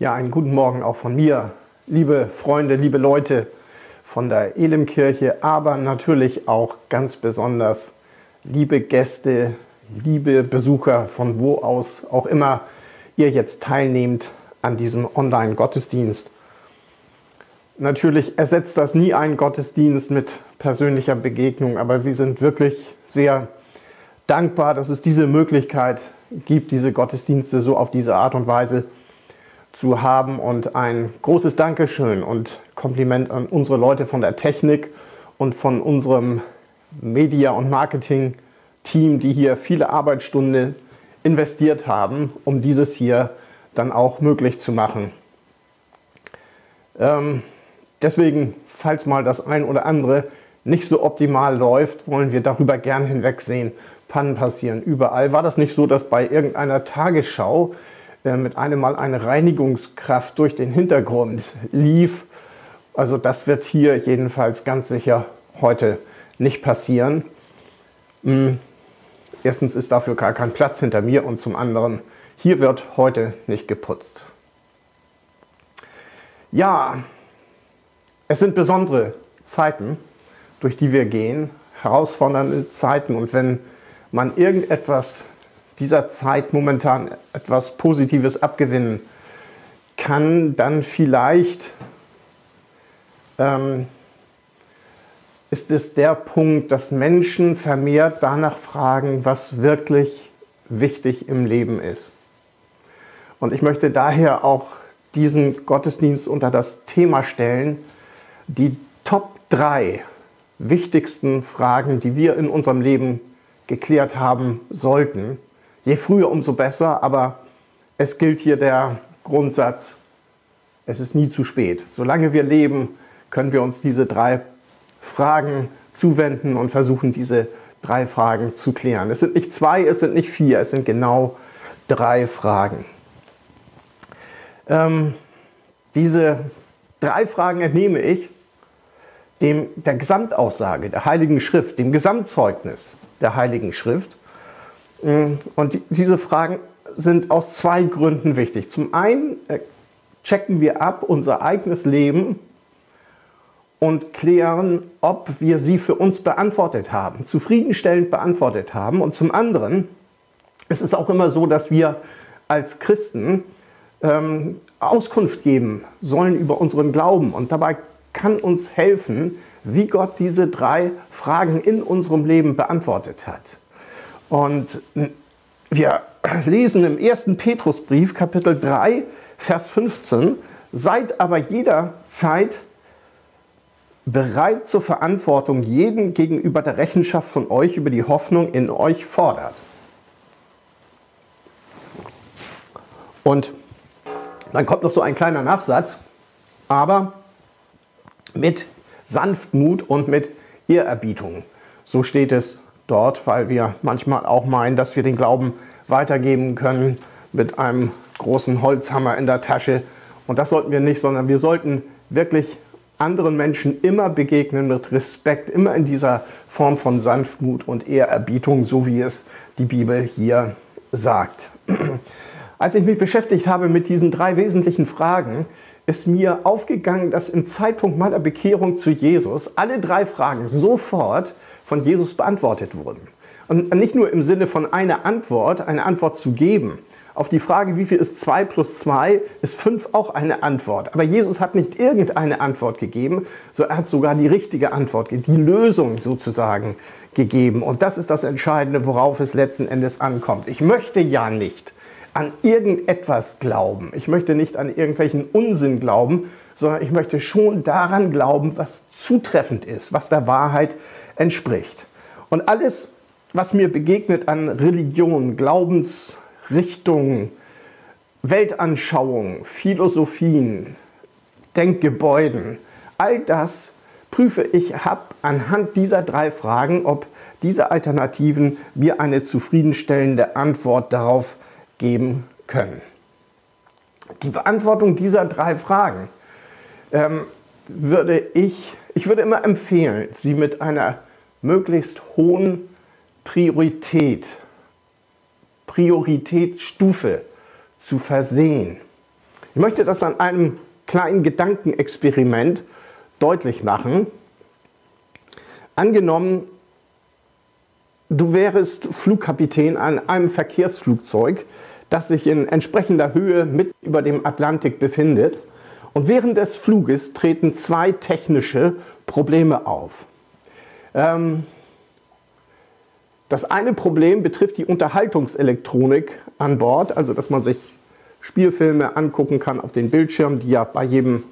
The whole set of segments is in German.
Ja, einen guten Morgen auch von mir, liebe Freunde, liebe Leute von der Elimkirche, aber natürlich auch ganz besonders liebe Gäste, liebe Besucher, von wo aus auch immer ihr jetzt teilnehmt an diesem Online-Gottesdienst. Natürlich ersetzt das nie einen Gottesdienst mit persönlicher Begegnung, aber wir sind wirklich sehr dankbar, dass es diese Möglichkeit gibt, diese Gottesdienste so auf diese Art und Weise zu haben. Und ein großes Dankeschön und Kompliment an unsere Leute von der Technik und von unserem Media- und Marketing-Team, die hier viele Arbeitsstunden investiert haben, um dieses hier dann auch möglich zu machen. Ähm, deswegen, falls mal das ein oder andere nicht so optimal läuft, wollen wir darüber gern hinwegsehen. Pannen passieren überall. War das nicht so, dass bei irgendeiner Tagesschau mit einem Mal eine Reinigungskraft durch den Hintergrund lief? Also das wird hier jedenfalls ganz sicher heute nicht passieren. Hm. Erstens ist dafür gar kein Platz hinter mir und zum anderen, hier wird heute nicht geputzt. Ja, es sind besondere Zeiten, durch die wir gehen, herausfordernde Zeiten und wenn man irgendetwas dieser Zeit momentan etwas Positives abgewinnen kann, dann vielleicht ähm, ist es der Punkt, dass Menschen vermehrt danach fragen, was wirklich wichtig im Leben ist. Und ich möchte daher auch diesen Gottesdienst unter das Thema stellen, die Top 3 wichtigsten Fragen, die wir in unserem Leben geklärt haben sollten. Je früher, umso besser, aber es gilt hier der Grundsatz, es ist nie zu spät. Solange wir leben, können wir uns diese drei Fragen zuwenden und versuchen, diese drei Fragen zu klären. Es sind nicht zwei, es sind nicht vier, es sind genau drei Fragen. Ähm, diese drei Fragen entnehme ich dem, der Gesamtaussage der Heiligen Schrift, dem Gesamtzeugnis der Heiligen Schrift. Mm, und diese Fragen sind aus zwei Gründen wichtig. Zum einen äh, checken wir ab unser eigenes Leben und klären, ob wir sie für uns beantwortet haben, zufriedenstellend beantwortet haben. Und zum anderen ist es auch immer so, dass wir als Christen ähm, Auskunft geben sollen über unseren Glauben. Und dabei kann uns helfen, wie Gott diese drei Fragen in unserem Leben beantwortet hat. Und wir lesen im ersten Petrusbrief, Kapitel 3, Vers 15, seid aber jederzeit bereit zur Verantwortung jeden gegenüber der Rechenschaft von euch über die Hoffnung in euch fordert. Und dann kommt noch so ein kleiner Nachsatz, aber mit Sanftmut und mit Ehrerbietung. So steht es dort, weil wir manchmal auch meinen, dass wir den Glauben weitergeben können mit einem großen Holzhammer in der Tasche. Und das sollten wir nicht, sondern wir sollten wirklich anderen Menschen immer begegnen mit Respekt, immer in dieser Form von Sanftmut und Ehrerbietung, so wie es die Bibel hier sagt. Als ich mich beschäftigt habe mit diesen drei wesentlichen Fragen, ist mir aufgegangen, dass im Zeitpunkt meiner Bekehrung zu Jesus alle drei Fragen sofort von Jesus beantwortet wurden. Und nicht nur im Sinne von einer Antwort, eine Antwort zu geben. Auf die Frage, wie viel ist 2 plus 2, ist 5 auch eine Antwort. Aber Jesus hat nicht irgendeine Antwort gegeben, sondern er hat sogar die richtige Antwort, die Lösung sozusagen gegeben. Und das ist das Entscheidende, worauf es letzten Endes ankommt. Ich möchte ja nicht an irgendetwas glauben. Ich möchte nicht an irgendwelchen Unsinn glauben, sondern ich möchte schon daran glauben, was zutreffend ist, was der Wahrheit entspricht. Und alles, was mir begegnet an Religion, Glaubensrichtungen, Weltanschauungen, Philosophien, Denkgebäuden, all das prüfe ich ab anhand dieser drei Fragen, ob diese Alternativen mir eine zufriedenstellende Antwort darauf geben können. Die Beantwortung dieser drei Fragen ähm, würde ich, ich würde immer empfehlen, sie mit einer möglichst hohen Priorität, Prioritätsstufe zu versehen. Ich möchte das an einem kleinen Gedankenexperiment deutlich machen. Angenommen, du wärst Flugkapitän an einem Verkehrsflugzeug, das sich in entsprechender Höhe mit über dem Atlantik befindet. Und während des Fluges treten zwei technische Probleme auf. Ähm, das eine Problem betrifft die Unterhaltungselektronik an Bord, also dass man sich Spielfilme angucken kann auf den Bildschirmen, die ja bei jedem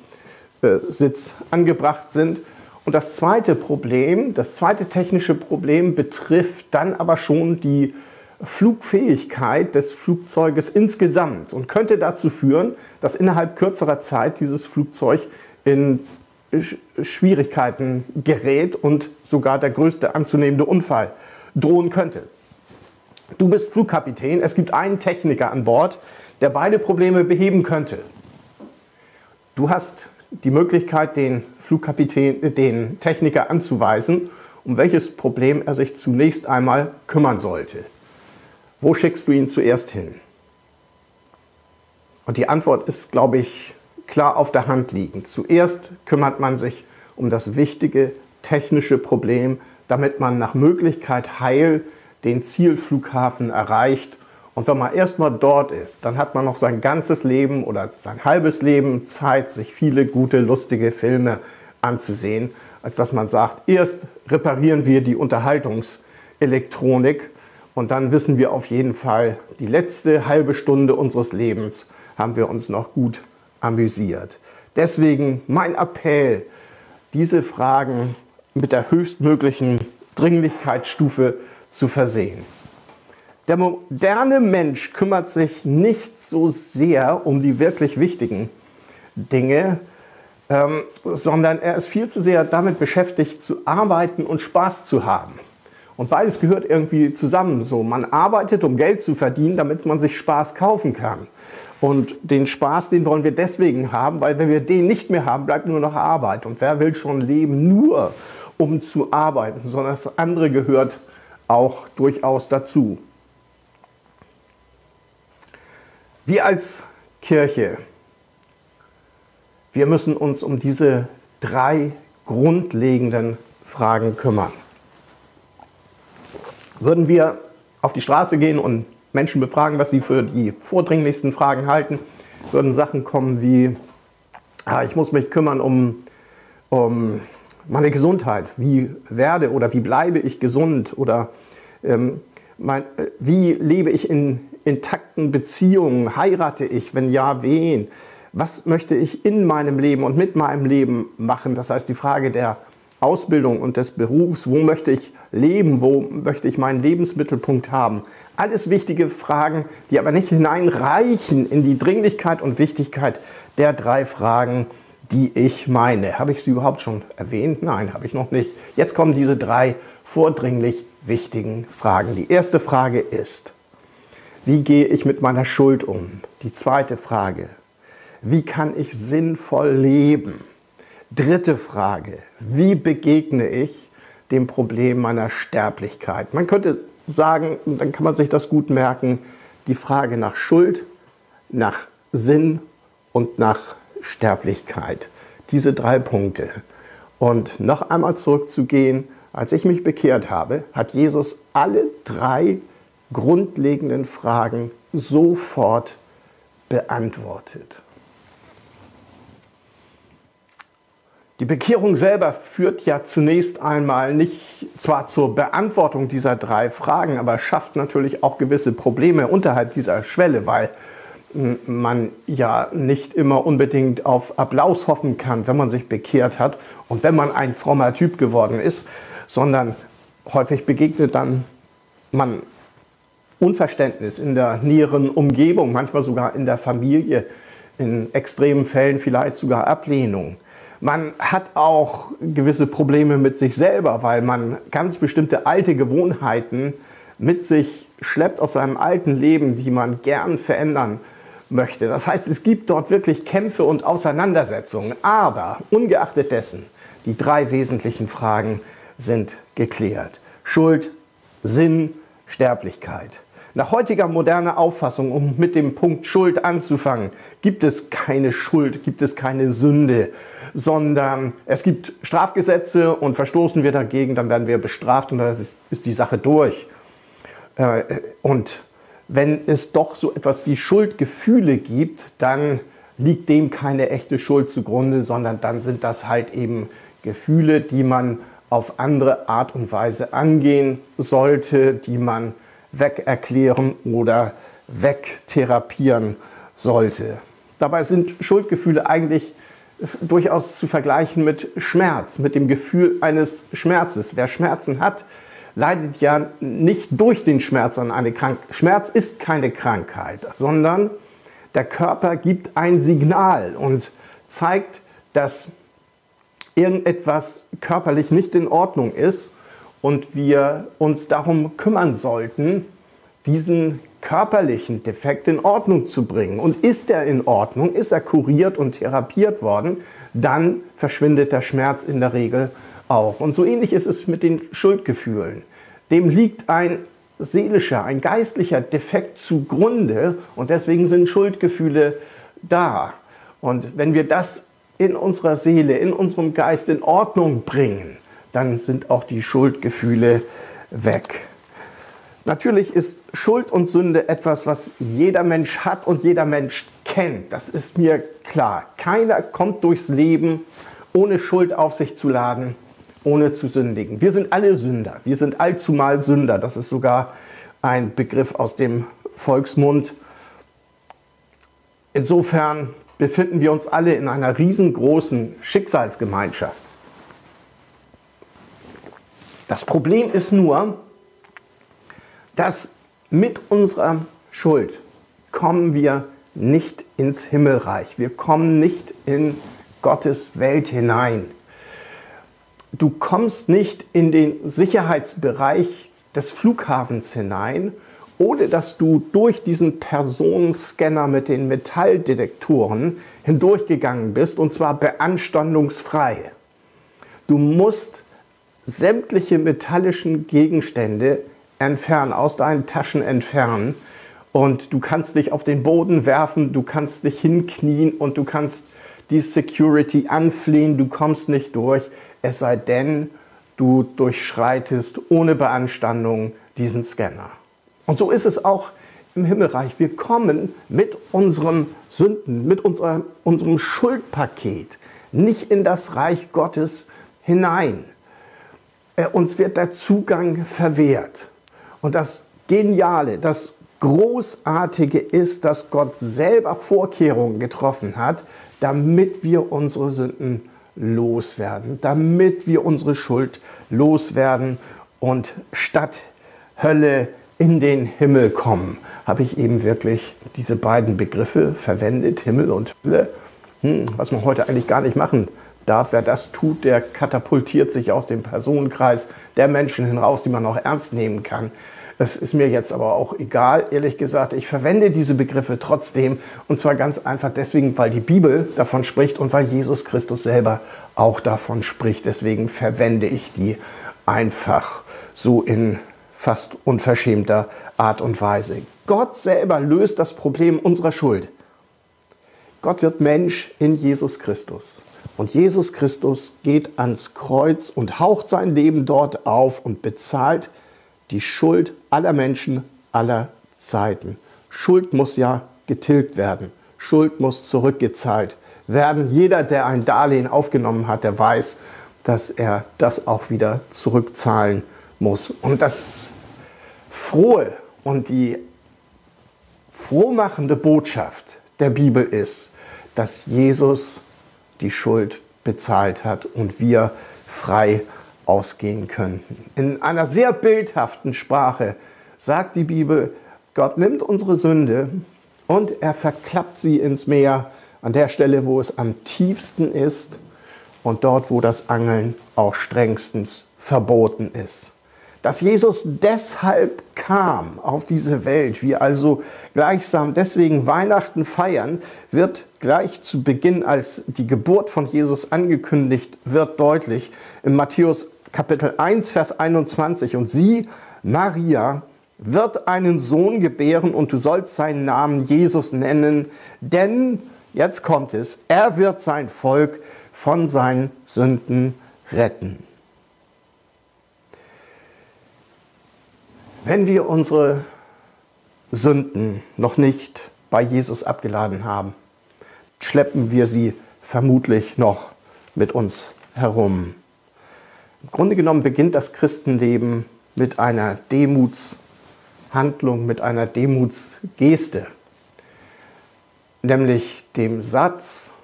äh, Sitz angebracht sind. Und das zweite Problem, das zweite technische Problem betrifft dann aber schon die Flugfähigkeit des Flugzeuges insgesamt und könnte dazu führen, dass innerhalb kürzerer Zeit dieses Flugzeug in Schwierigkeiten gerät und sogar der größte anzunehmende Unfall drohen könnte. Du bist Flugkapitän, es gibt einen Techniker an Bord, der beide Probleme beheben könnte. Du hast die Möglichkeit, den Flugkapitän, den Techniker anzuweisen, um welches Problem er sich zunächst einmal kümmern sollte. Wo schickst du ihn zuerst hin? Und die Antwort ist, glaube ich, klar auf der Hand liegend. Zuerst kümmert man sich um das wichtige technische Problem, damit man nach Möglichkeit heil den Zielflughafen erreicht. Und wenn man erstmal dort ist, dann hat man noch sein ganzes Leben oder sein halbes Leben Zeit, sich viele gute, lustige Filme anzusehen, als dass man sagt, erst reparieren wir die Unterhaltungselektronik und dann wissen wir auf jeden Fall, die letzte halbe Stunde unseres Lebens haben wir uns noch gut amüsiert. Deswegen mein Appell, diese Fragen mit der höchstmöglichen Dringlichkeitsstufe zu versehen. Der moderne Mensch kümmert sich nicht so sehr um die wirklich wichtigen Dinge, ähm, sondern er ist viel zu sehr damit beschäftigt, zu arbeiten und Spaß zu haben. Und beides gehört irgendwie zusammen. So, man arbeitet, um Geld zu verdienen, damit man sich Spaß kaufen kann. Und den Spaß, den wollen wir deswegen haben, weil wenn wir den nicht mehr haben, bleibt nur noch Arbeit. Und wer will schon leben, nur um zu arbeiten, sondern das andere gehört auch durchaus dazu. Wir als Kirche, wir müssen uns um diese drei grundlegenden Fragen kümmern. Würden wir auf die Straße gehen und Menschen befragen, was sie für die vordringlichsten Fragen halten, würden Sachen kommen wie, ah, ich muss mich kümmern um, um meine Gesundheit. Wie werde oder wie bleibe ich gesund? Oder ähm, mein, äh, wie lebe ich in intakten Beziehungen? Heirate ich? Wenn ja, wen? Was möchte ich in meinem Leben und mit meinem Leben machen? Das heißt, die Frage der Ausbildung und des Berufs, wo möchte ich leben, wo möchte ich meinen Lebensmittelpunkt haben. Alles wichtige Fragen, die aber nicht hineinreichen in die Dringlichkeit und Wichtigkeit der drei Fragen, die ich meine. Habe ich sie überhaupt schon erwähnt? Nein, habe ich noch nicht. Jetzt kommen diese drei vordringlich wichtigen Fragen. Die erste Frage ist, wie gehe ich mit meiner Schuld um? Die zweite Frage, wie kann ich sinnvoll leben? Dritte Frage, wie begegne ich dem Problem meiner Sterblichkeit? Man könnte sagen, dann kann man sich das gut merken, die Frage nach Schuld, nach Sinn und nach Sterblichkeit. Diese drei Punkte. Und noch einmal zurückzugehen, als ich mich bekehrt habe, hat Jesus alle drei grundlegenden Fragen sofort beantwortet. Die Bekehrung selber führt ja zunächst einmal nicht zwar zur Beantwortung dieser drei Fragen, aber schafft natürlich auch gewisse Probleme unterhalb dieser Schwelle, weil hm, man ja nicht immer unbedingt auf Applaus hoffen kann, wenn man sich bekehrt hat und wenn man ein frommer Typ geworden ist, sondern häufig begegnet dann man Unverständnis in der näheren Umgebung, manchmal sogar in der Familie, in extremen Fällen vielleicht sogar Ablehnung. Man hat auch gewisse Probleme mit sich selber, weil man ganz bestimmte alte Gewohnheiten mit sich schleppt aus seinem alten Leben, die man gern verändern möchte. Das heißt, es gibt dort wirklich Kämpfe und Auseinandersetzungen. Aber ungeachtet dessen, die drei wesentlichen Fragen sind geklärt. Schuld, Sinn, Sterblichkeit. Nach heutiger moderner Auffassung, um mit dem Punkt Schuld anzufangen, gibt es keine Schuld, gibt es keine Sünde, sondern es gibt Strafgesetze und verstoßen wir dagegen, dann werden wir bestraft und dann ist, ist die Sache durch. Äh, und wenn es doch so etwas wie Schuldgefühle gibt, dann liegt dem keine echte Schuld zugrunde, sondern dann sind das halt eben Gefühle, die man auf andere Art und Weise angehen sollte, die man wegerklären oder wegtherapieren sollte. Dabei sind Schuldgefühle eigentlich durchaus zu vergleichen mit Schmerz, mit dem Gefühl eines Schmerzes. Wer Schmerzen hat, leidet ja nicht durch den Schmerz an eine Krankheit. Schmerz ist keine Krankheit, sondern der Körper gibt ein Signal und zeigt, dass irgendetwas körperlich nicht in Ordnung ist und wir uns darum kümmern sollten, diesen körperlichen Defekt in Ordnung zu bringen. Und ist er in Ordnung, ist er kuriert und therapiert worden, dann verschwindet der Schmerz in der Regel auch. Und so ähnlich ist es mit den Schuldgefühlen. Dem liegt ein seelischer, ein geistlicher Defekt zugrunde und deswegen sind Schuldgefühle da. Und wenn wir das in unserer Seele, in unserem Geist in Ordnung bringen, dann sind auch die Schuldgefühle weg. Natürlich ist Schuld und Sünde etwas, was jeder Mensch hat und jeder Mensch kennt. Das ist mir klar. Keiner kommt durchs Leben, ohne Schuld auf sich zu laden, ohne zu sündigen. Wir sind alle Sünder. Wir sind allzumal Sünder. Das ist sogar ein Begriff aus dem Volksmund. Insofern befinden wir uns alle in einer riesengroßen Schicksalsgemeinschaft. Das Problem ist nur, dass mit unserer Schuld kommen wir nicht ins Himmelreich. Wir kommen nicht in Gottes Welt hinein. Du kommst nicht in den Sicherheitsbereich des Flughafens hinein, ohne dass du durch diesen Personenscanner mit den Metalldetektoren hindurchgegangen bist, und zwar beanstandungsfrei. Du musst sämtliche metallischen Gegenstände entfernen, aus deinen Taschen entfernen. Und du kannst dich auf den Boden werfen, du kannst dich hinknien und du kannst die Security anflehen, du kommst nicht durch, es sei denn, du durchschreitest ohne Beanstandung diesen Scanner. Und so ist es auch im Himmelreich. Wir kommen mit unseren Sünden, mit unserer, unserem Schuldpaket nicht in das Reich Gottes hinein. Äh, uns wird der Zugang verwehrt. Und das Geniale, das Großartige ist, dass Gott selber Vorkehrungen getroffen hat, damit wir unsere Sünden loswerden, damit wir unsere Schuld loswerden und statt Hölle in den Himmel kommen, habe ich eben wirklich diese beiden Begriffe verwendet, Himmel und Hölle, hm, was man heute eigentlich gar nicht machen darf. Wer das tut, der katapultiert sich aus dem Personenkreis der Menschen hinaus, die man auch ernst nehmen kann. Das ist mir jetzt aber auch egal, ehrlich gesagt. Ich verwende diese Begriffe trotzdem und zwar ganz einfach deswegen, weil die Bibel davon spricht und weil Jesus Christus selber auch davon spricht. Deswegen verwende ich die einfach so in fast unverschämter Art und Weise. Gott selber löst das Problem unserer Schuld. Gott wird Mensch in Jesus Christus. Und Jesus Christus geht ans Kreuz und haucht sein Leben dort auf und bezahlt die Schuld aller Menschen aller Zeiten. Schuld muss ja getilgt werden. Schuld muss zurückgezahlt werden. Jeder, der ein Darlehen aufgenommen hat, der weiß, dass er das auch wieder zurückzahlen muss. Und das frohe und die frohmachende Botschaft der Bibel ist, dass Jesus die Schuld bezahlt hat und wir frei ausgehen könnten. In einer sehr bildhaften Sprache sagt die Bibel, Gott nimmt unsere Sünde und er verklappt sie ins Meer an der Stelle, wo es am tiefsten ist und dort, wo das Angeln auch strengstens verboten ist dass Jesus deshalb kam auf diese Welt, wir also gleichsam deswegen Weihnachten feiern, wird gleich zu Beginn, als die Geburt von Jesus angekündigt wird, deutlich. In Matthäus Kapitel 1, Vers 21. Und sie, Maria, wird einen Sohn gebären und du sollst seinen Namen Jesus nennen, denn, jetzt kommt es, er wird sein Volk von seinen Sünden retten. Wenn wir unsere Sünden noch nicht bei Jesus abgeladen haben, schleppen wir sie vermutlich noch mit uns herum. Im Grunde genommen beginnt das Christenleben mit einer Demutshandlung, mit einer Demutsgeste, nämlich dem Satz,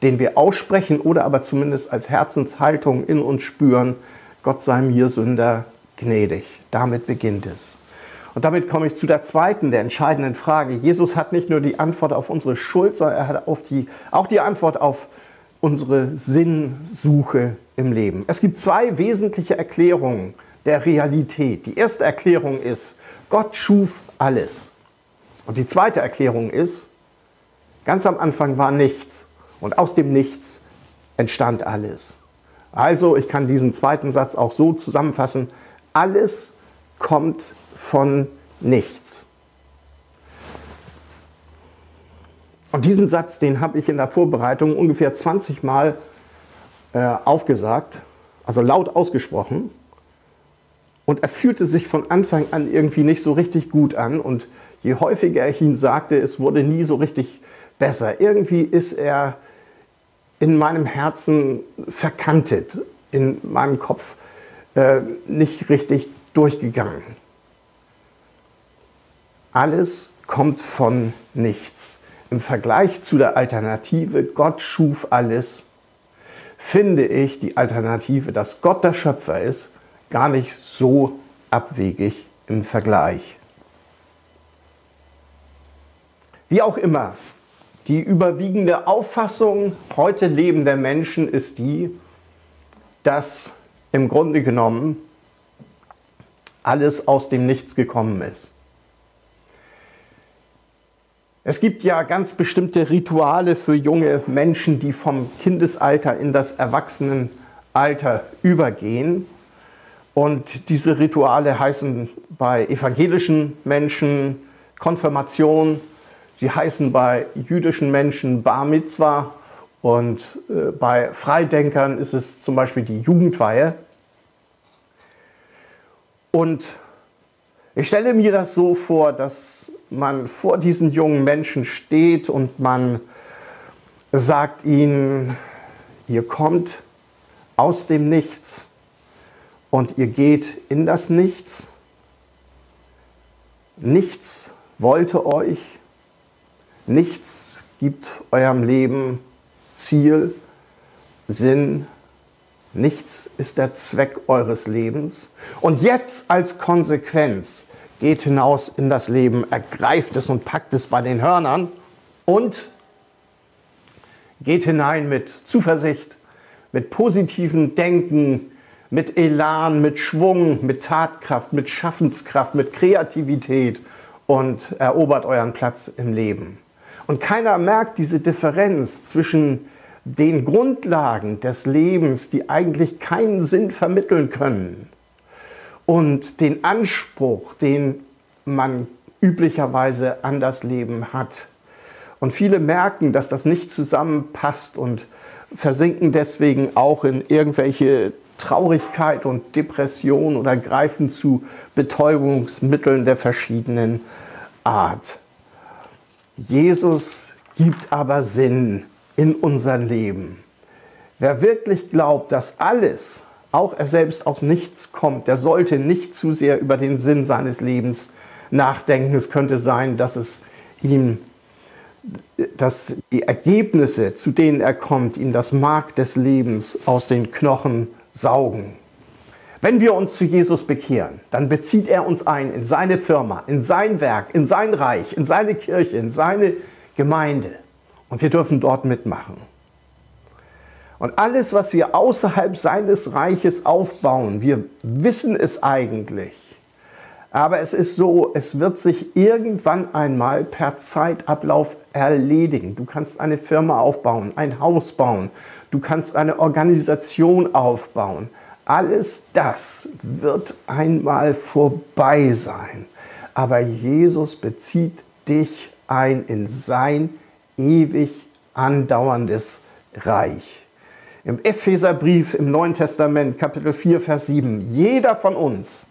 den wir aussprechen oder aber zumindest als Herzenshaltung in uns spüren, Gott sei mir Sünder gnädig. Damit beginnt es. Und damit komme ich zu der zweiten, der entscheidenden Frage. Jesus hat nicht nur die Antwort auf unsere Schuld, sondern er hat die, auch die Antwort auf unsere Sinnsuche im Leben. Es gibt zwei wesentliche Erklärungen der Realität. Die erste Erklärung ist, Gott schuf alles. Und die zweite Erklärung ist, ganz am Anfang war nichts und aus dem Nichts entstand alles. Also, ich kann diesen zweiten Satz auch so zusammenfassen, alles kommt von nichts. Und diesen Satz, den habe ich in der Vorbereitung ungefähr 20 Mal äh, aufgesagt, also laut ausgesprochen. Und er fühlte sich von Anfang an irgendwie nicht so richtig gut an. Und je häufiger ich ihn sagte, es wurde nie so richtig besser. Irgendwie ist er in meinem Herzen verkantet, in meinem Kopf äh, nicht richtig durchgegangen. Alles kommt von nichts im Vergleich zu der Alternative, Gott schuf alles, finde ich die Alternative, dass Gott der Schöpfer ist, gar nicht so abwegig im Vergleich. Wie auch immer, die überwiegende Auffassung heute lebender Menschen ist die, dass im Grunde genommen alles aus dem Nichts gekommen ist. Es gibt ja ganz bestimmte Rituale für junge Menschen, die vom Kindesalter in das Erwachsenenalter übergehen. Und diese Rituale heißen bei evangelischen Menschen Konfirmation, sie heißen bei jüdischen Menschen Bar Mitzvah und äh, bei Freidenkern ist es zum Beispiel die Jugendweihe. Und ich stelle mir das so vor, dass man vor diesen jungen Menschen steht und man sagt ihnen, ihr kommt aus dem Nichts und ihr geht in das Nichts. Nichts wollte euch, nichts gibt eurem Leben Ziel, Sinn, nichts ist der Zweck eures Lebens. Und jetzt als Konsequenz geht hinaus in das Leben, ergreift es und packt es bei den Hörnern und geht hinein mit Zuversicht, mit positivem Denken, mit Elan, mit Schwung, mit Tatkraft, mit Schaffenskraft, mit Kreativität und erobert euren Platz im Leben. Und keiner merkt diese Differenz zwischen den Grundlagen des Lebens, die eigentlich keinen Sinn vermitteln können, und den Anspruch, den man üblicherweise an das Leben hat. Und viele merken, dass das nicht zusammenpasst und versinken deswegen auch in irgendwelche Traurigkeit und Depression oder greifen zu Betäubungsmitteln der verschiedenen Art. Jesus gibt aber Sinn in unser Leben. Wer wirklich glaubt, dass alles, auch er selbst aus nichts kommt, der sollte nicht zu sehr über den Sinn seines Lebens nachdenken. Es könnte sein, dass es ihm, dass die Ergebnisse, zu denen er kommt, ihm das Mark des Lebens aus den Knochen saugen. Wenn wir uns zu Jesus bekehren, dann bezieht er uns ein in seine Firma, in sein Werk, in sein Reich, in seine Kirche, in seine Gemeinde. Und wir dürfen dort mitmachen. Und alles, was wir außerhalb seines Reiches aufbauen, wir wissen es eigentlich. Aber es ist so, es wird sich irgendwann einmal per Zeitablauf erledigen. Du kannst eine Firma aufbauen, ein Haus bauen, du kannst eine Organisation aufbauen. Alles das wird einmal vorbei sein. Aber Jesus bezieht dich ein in sein ewig andauerndes Reich. Im Epheserbrief im Neuen Testament, Kapitel 4, Vers 7, jeder von uns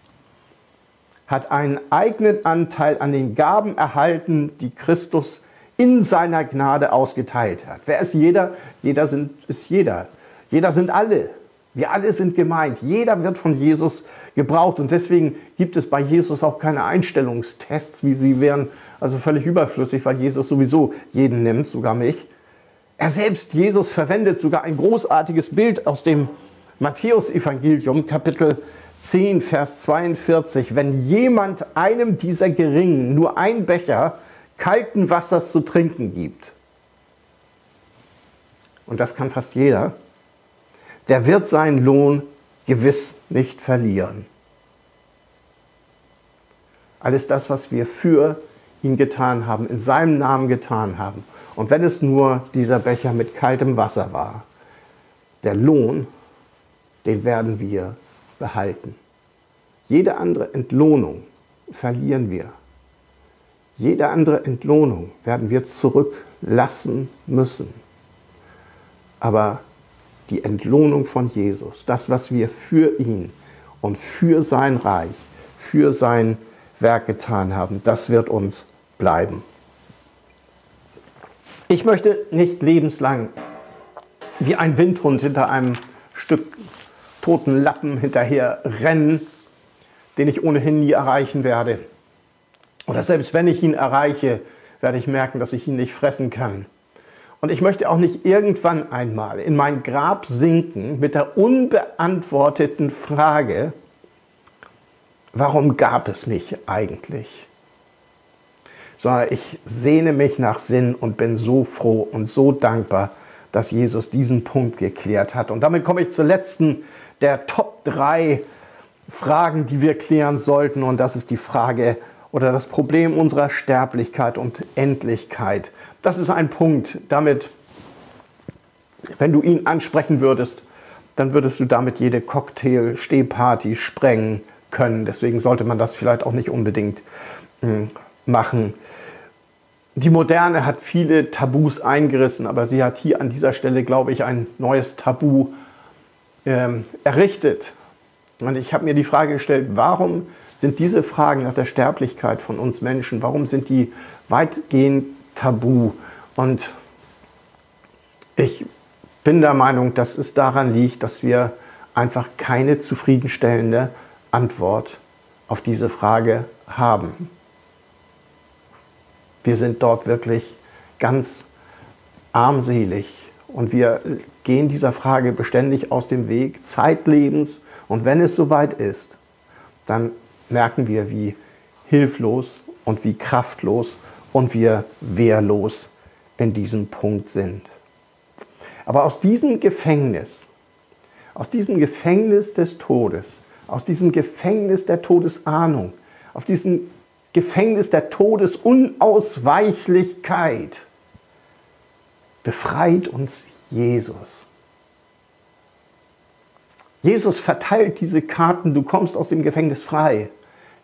hat einen eigenen Anteil an den Gaben erhalten, die Christus in seiner Gnade ausgeteilt hat. Wer ist jeder? Jeder sind, ist jeder. Jeder sind alle. Wir alle sind gemeint. Jeder wird von Jesus gebraucht. Und deswegen gibt es bei Jesus auch keine Einstellungstests, wie sie wären also völlig überflüssig, weil Jesus sowieso jeden nimmt, sogar mich. Er selbst, Jesus, verwendet sogar ein großartiges Bild aus dem Matthäusevangelium, Kapitel 10, Vers 42. Wenn jemand einem dieser Geringen nur ein Becher kalten Wassers zu trinken gibt, und das kann fast jeder, der wird seinen Lohn gewiss nicht verlieren. Alles das, was wir für ihn getan haben, in seinem Namen getan haben. Und wenn es nur dieser Becher mit kaltem Wasser war, der Lohn, den werden wir behalten. Jede andere Entlohnung verlieren wir. Jede andere Entlohnung werden wir zurücklassen müssen. Aber die Entlohnung von Jesus, das, was wir für ihn und für sein Reich, für sein Werk getan haben, das wird uns bleiben. Ich möchte nicht lebenslang wie ein Windhund hinter einem Stück toten Lappen hinterher rennen, den ich ohnehin nie erreichen werde. Oder selbst wenn ich ihn erreiche, werde ich merken, dass ich ihn nicht fressen kann. Und ich möchte auch nicht irgendwann einmal in mein Grab sinken mit der unbeantworteten Frage, warum gab es mich eigentlich? Sondern ich sehne mich nach Sinn und bin so froh und so dankbar, dass Jesus diesen Punkt geklärt hat. Und damit komme ich zur letzten der Top 3 Fragen, die wir klären sollten. Und das ist die Frage oder das Problem unserer Sterblichkeit und Endlichkeit. Das ist ein Punkt, damit, wenn du ihn ansprechen würdest, dann würdest du damit jede Cocktail-Stehparty sprengen können. Deswegen sollte man das vielleicht auch nicht unbedingt hm, machen. Die Moderne hat viele Tabus eingerissen, aber sie hat hier an dieser Stelle, glaube ich, ein neues Tabu ähm, errichtet. Und ich habe mir die Frage gestellt, warum sind diese Fragen nach der Sterblichkeit von uns Menschen, warum sind die weitgehend tabu. Und ich bin der Meinung, dass es daran liegt, dass wir einfach keine zufriedenstellende Antwort auf diese Frage haben. Wir sind dort wirklich ganz armselig und wir gehen dieser Frage beständig aus dem Weg, zeitlebens. Und wenn es soweit ist, dann merken wir, wie hilflos und wie kraftlos und wir wehrlos in diesem Punkt sind. Aber aus diesem Gefängnis, aus diesem Gefängnis des Todes, aus diesem Gefängnis der Todesahnung, auf diesem Gefängnis der Todesunausweichlichkeit befreit uns Jesus. Jesus verteilt diese Karten, du kommst aus dem Gefängnis frei,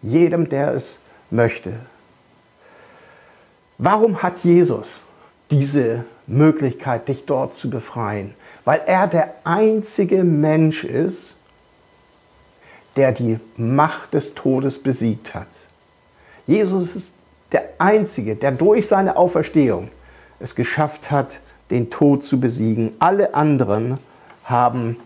jedem, der es möchte. Warum hat Jesus diese Möglichkeit, dich dort zu befreien? Weil er der einzige Mensch ist, der die Macht des Todes besiegt hat. Jesus ist der Einzige, der durch seine Auferstehung es geschafft hat, den Tod zu besiegen. Alle anderen haben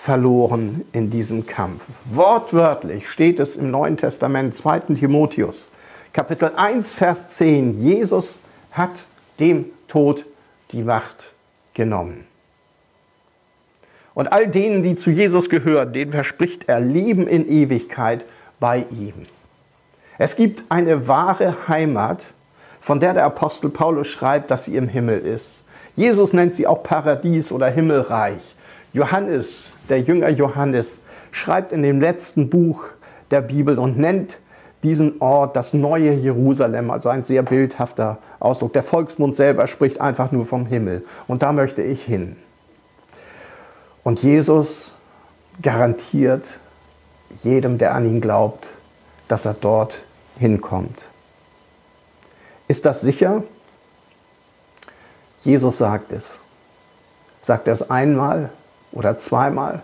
verloren in diesem Kampf. Wortwörtlich steht es im Neuen Testament, 2. Timotheus, Kapitel 1, Vers 10, Jesus hat dem Tod die Macht genommen. Und all denen, die zu Jesus gehören, denen verspricht er Leben in Ewigkeit bei ihm. Es gibt eine wahre Heimat, von der der Apostel Paulus schreibt, dass sie im Himmel ist. Jesus nennt sie auch Paradies oder Himmelreich. Johannes, der Jünger Johannes, schreibt in dem letzten Buch der Bibel und nennt diesen Ort das neue Jerusalem, also ein sehr bildhafter Ausdruck. Der Volksmund selber spricht einfach nur vom Himmel und da möchte ich hin. Und Jesus garantiert jedem, der an ihn glaubt, dass er dort hinkommt. Ist das sicher? Jesus sagt es. Sagt er es einmal oder zweimal?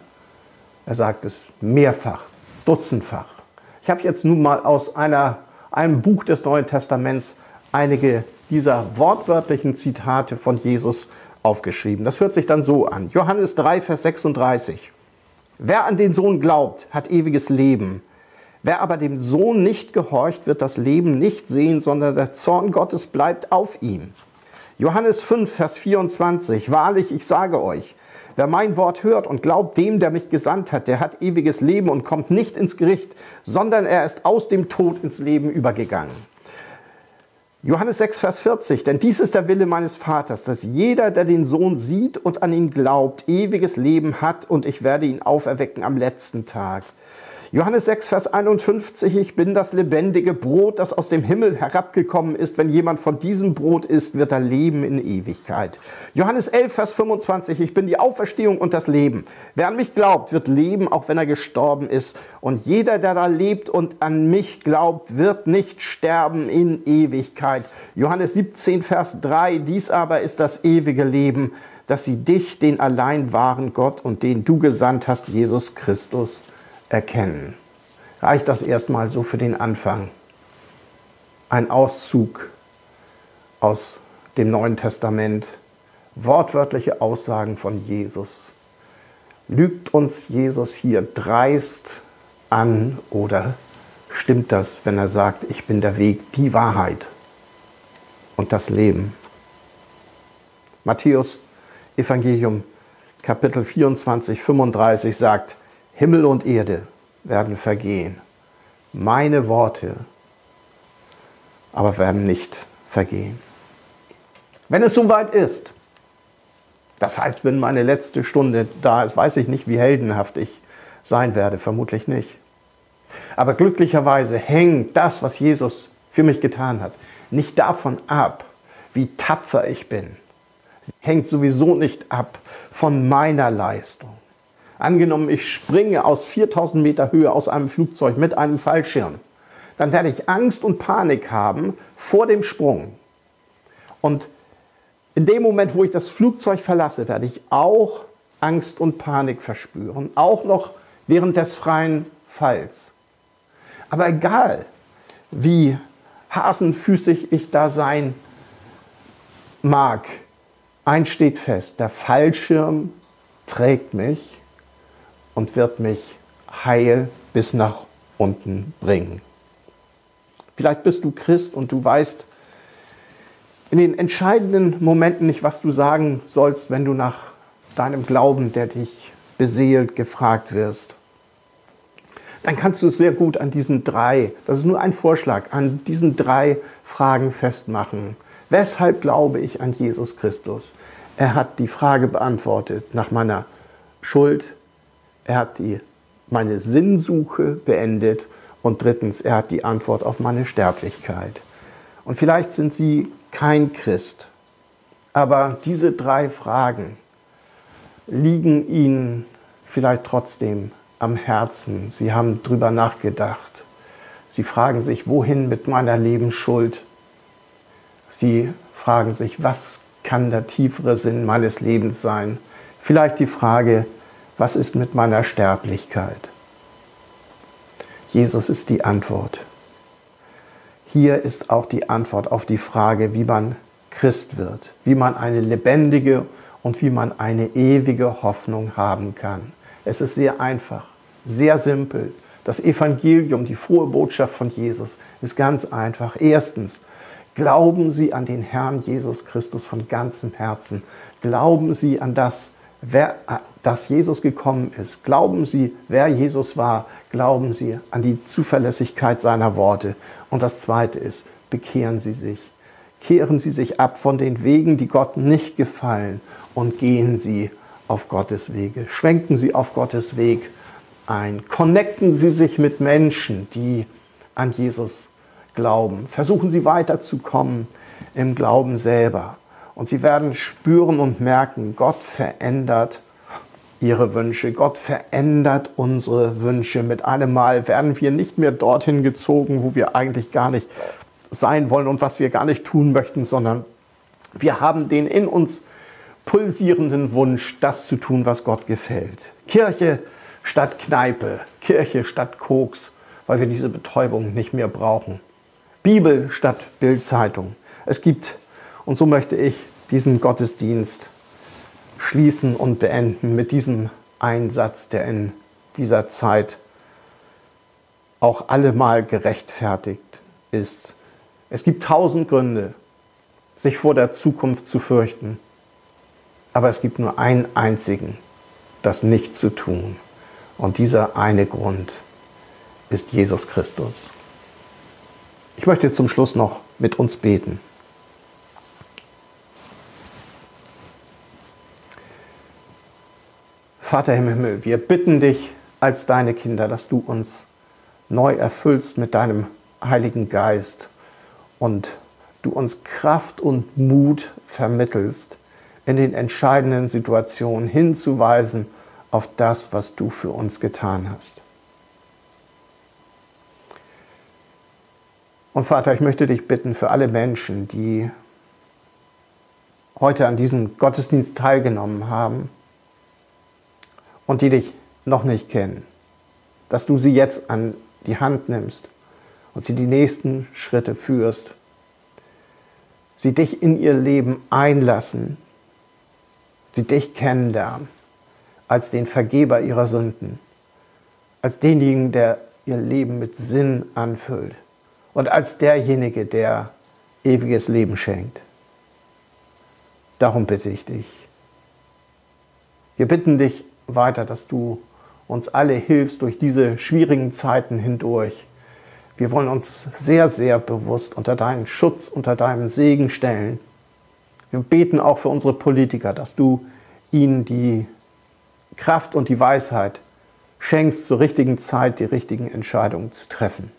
Er sagt es mehrfach, dutzendfach. Ich habe jetzt nun mal aus einer, einem Buch des Neuen Testaments einige dieser wortwörtlichen Zitate von Jesus aufgeschrieben. Das hört sich dann so an. Johannes 3, Vers 36. Wer an den Sohn glaubt, hat ewiges Leben. Wer aber dem Sohn nicht gehorcht, wird das Leben nicht sehen, sondern der Zorn Gottes bleibt auf ihm. Johannes 5, Vers 24. Wahrlich, ich sage euch, wer mein Wort hört und glaubt dem, der mich gesandt hat, der hat ewiges Leben und kommt nicht ins Gericht, sondern er ist aus dem Tod ins Leben übergegangen. Johannes 6, Vers 40, denn dies ist der Wille meines Vaters, dass jeder, der den Sohn sieht und an ihn glaubt, ewiges Leben hat und ich werde ihn auferwecken am letzten Tag. Johannes 6, Vers 51, ich bin das lebendige Brot, das aus dem Himmel herabgekommen ist. Wenn jemand von diesem Brot isst, wird er leben in Ewigkeit. Johannes 11, Vers 25, ich bin die Auferstehung und das Leben. Wer an mich glaubt, wird leben, auch wenn er gestorben ist. Und jeder, der da lebt und an mich glaubt, wird nicht sterben in Ewigkeit. Johannes 17, Vers 3, dies aber ist das ewige Leben, dass sie dich, den allein wahren Gott und den du gesandt hast, Jesus Christus, erkennen. Reicht das erstmal so für den Anfang? Ein Auszug aus dem Neuen Testament, wortwörtliche Aussagen von Jesus. Lügt uns Jesus hier dreist an oder stimmt das, wenn er sagt, ich bin der Weg, die Wahrheit und das Leben? Matthäus Evangelium Kapitel 24, 35 sagt, Himmel und Erde werden vergehen. Meine Worte aber werden nicht vergehen. Wenn es soweit ist, das heißt, wenn meine letzte Stunde da ist, weiß ich nicht, wie heldenhaft ich sein werde, vermutlich nicht. Aber glücklicherweise hängt das, was Jesus für mich getan hat, nicht davon ab, wie tapfer ich bin. Es hängt sowieso nicht ab von meiner Leistung. Angenommen, ich springe aus 4000 Meter Höhe aus einem Flugzeug mit einem Fallschirm, dann werde ich Angst und Panik haben vor dem Sprung. Und in dem Moment, wo ich das Flugzeug verlasse, werde ich auch Angst und Panik verspüren, auch noch während des freien Falls. Aber egal, wie hasenfüßig ich da sein mag, eins steht fest, der Fallschirm trägt mich und wird mich heil bis nach unten bringen. Vielleicht bist du Christ und du weißt in den entscheidenden Momenten nicht, was du sagen sollst, wenn du nach deinem Glauben, der dich beseelt, gefragt wirst. Dann kannst du es sehr gut an diesen drei, das ist nur ein Vorschlag, an diesen drei Fragen festmachen. Weshalb glaube ich an Jesus Christus? Er hat die Frage beantwortet nach meiner Schuld, er hat die, meine Sinnsuche beendet und drittens, er hat die Antwort auf meine Sterblichkeit. Und vielleicht sind Sie kein Christ, aber diese drei Fragen liegen Ihnen vielleicht trotzdem am Herzen. Sie haben drüber nachgedacht. Sie fragen sich, wohin mit meiner Lebensschuld? Sie fragen sich, was kann der tiefere Sinn meines Lebens sein? Vielleicht die Frage, was ist mit meiner Sterblichkeit? Jesus ist die Antwort. Hier ist auch die Antwort auf die Frage, wie man Christ wird, wie man eine lebendige und wie man eine ewige Hoffnung haben kann. Es ist sehr einfach, sehr simpel. Das Evangelium, die frohe Botschaft von Jesus ist ganz einfach. Erstens, glauben Sie an den Herrn Jesus Christus von ganzem Herzen. Glauben Sie an das, wer, dass Jesus gekommen ist. Glauben Sie, wer Jesus war. Glauben Sie an die Zuverlässigkeit seiner Worte. Und das Zweite ist, bekehren Sie sich. Kehren Sie sich ab von den Wegen, die Gott nicht gefallen und gehen Sie auf Gottes Wege. Schwenken Sie auf Gottes Weg ein. Connecten Sie sich mit Menschen, die an Jesus glauben. Versuchen Sie weiterzukommen im Glauben selber. Und sie werden spüren und merken, Gott verändert ihre Wünsche. Gott verändert unsere Wünsche. Mit einem Mal werden wir nicht mehr dorthin gezogen, wo wir eigentlich gar nicht sein wollen und was wir gar nicht tun möchten, sondern wir haben den in uns pulsierenden Wunsch, das zu tun, was Gott gefällt. Kirche statt Kneipe, Kirche statt Koks, weil wir diese Betäubung nicht mehr brauchen. Bibel statt Bildzeitung. Es gibt, und so möchte ich diesen Gottesdienst schließen und beenden mit diesem Einsatz, der in dieser Zeit auch allemal gerechtfertigt ist. Es gibt tausend Gründe, sich vor der Zukunft zu fürchten. Aber es gibt nur einen einzigen, das nicht zu tun. Und dieser eine Grund ist Jesus Christus. Ich möchte zum Schluss noch mit uns beten. Vater im Himmel, wir bitten dich als deine Kinder, dass du uns neu erfüllst mit deinem Heiligen Geist und du uns Kraft und Mut vermittelst, in den entscheidenden Situationen hinzuweisen auf das, was du für uns getan hast. Und Vater, ich möchte dich bitten für alle Menschen, die heute an diesem Gottesdienst teilgenommen haben und die dich noch nicht kennen, dass du sie jetzt an die Hand nimmst und sie die nächsten Schritte führst, sie dich in ihr Leben einlassen, sie dich kennenlernen als den Vergeber ihrer Sünden, als denjenigen, der ihr Leben mit Sinn anfüllt. Und als derjenige, der ewiges Leben schenkt. Darum bitte ich dich. Wir bitten dich weiter, dass du uns alle hilfst durch diese schwierigen Zeiten hindurch wir wollen uns sehr, sehr bewusst unter deinen Schutz, unter deinen Segen stellen. Wir beten auch für unsere Politiker, dass du ihnen die Kraft und die Weisheit schenkst, zur richtigen Zeit die richtigen Entscheidungen zu treffen.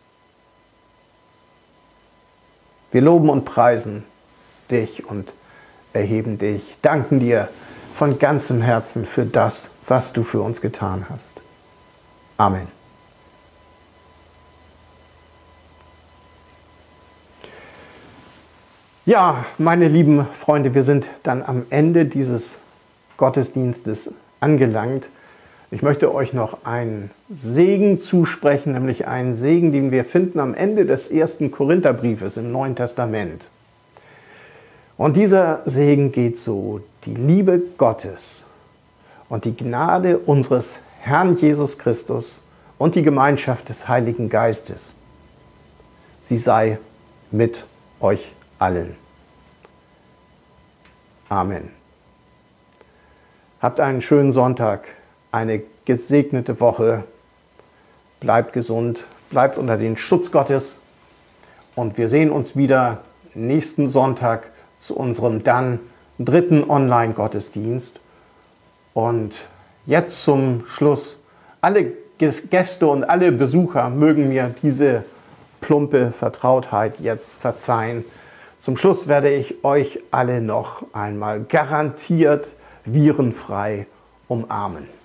Wir loben und preisen dich und erheben dich, danken dir von ganzem Herzen für das, was du für uns getan hast. Amen. Ja, meine lieben Freunde, wir sind dann am Ende dieses Gottesdienstes angelangt. Ich möchte euch noch einen Segen zusprechen, nämlich einen Segen, den wir finden am Ende des ersten Korintherbriefes im Neuen Testament. Und dieser Segen geht so, die Liebe Gottes und die Gnade unseres Herrn Jesus Christus und die Gemeinschaft des Heiligen Geistes, sie sei mit euch allen. Amen. Habt einen schönen Sonntag, eine gesegnete Woche. Bleibt gesund, bleibt unter den Schutz Gottes und wir sehen uns wieder nächsten Sonntag zu unserem dann dritten Online-Gottesdienst. Und jetzt zum Schluss, alle Gäste und alle Besucher mögen mir diese plumpe Vertrautheit jetzt verzeihen. Zum Schluss werde ich euch alle noch einmal garantiert virenfrei umarmen.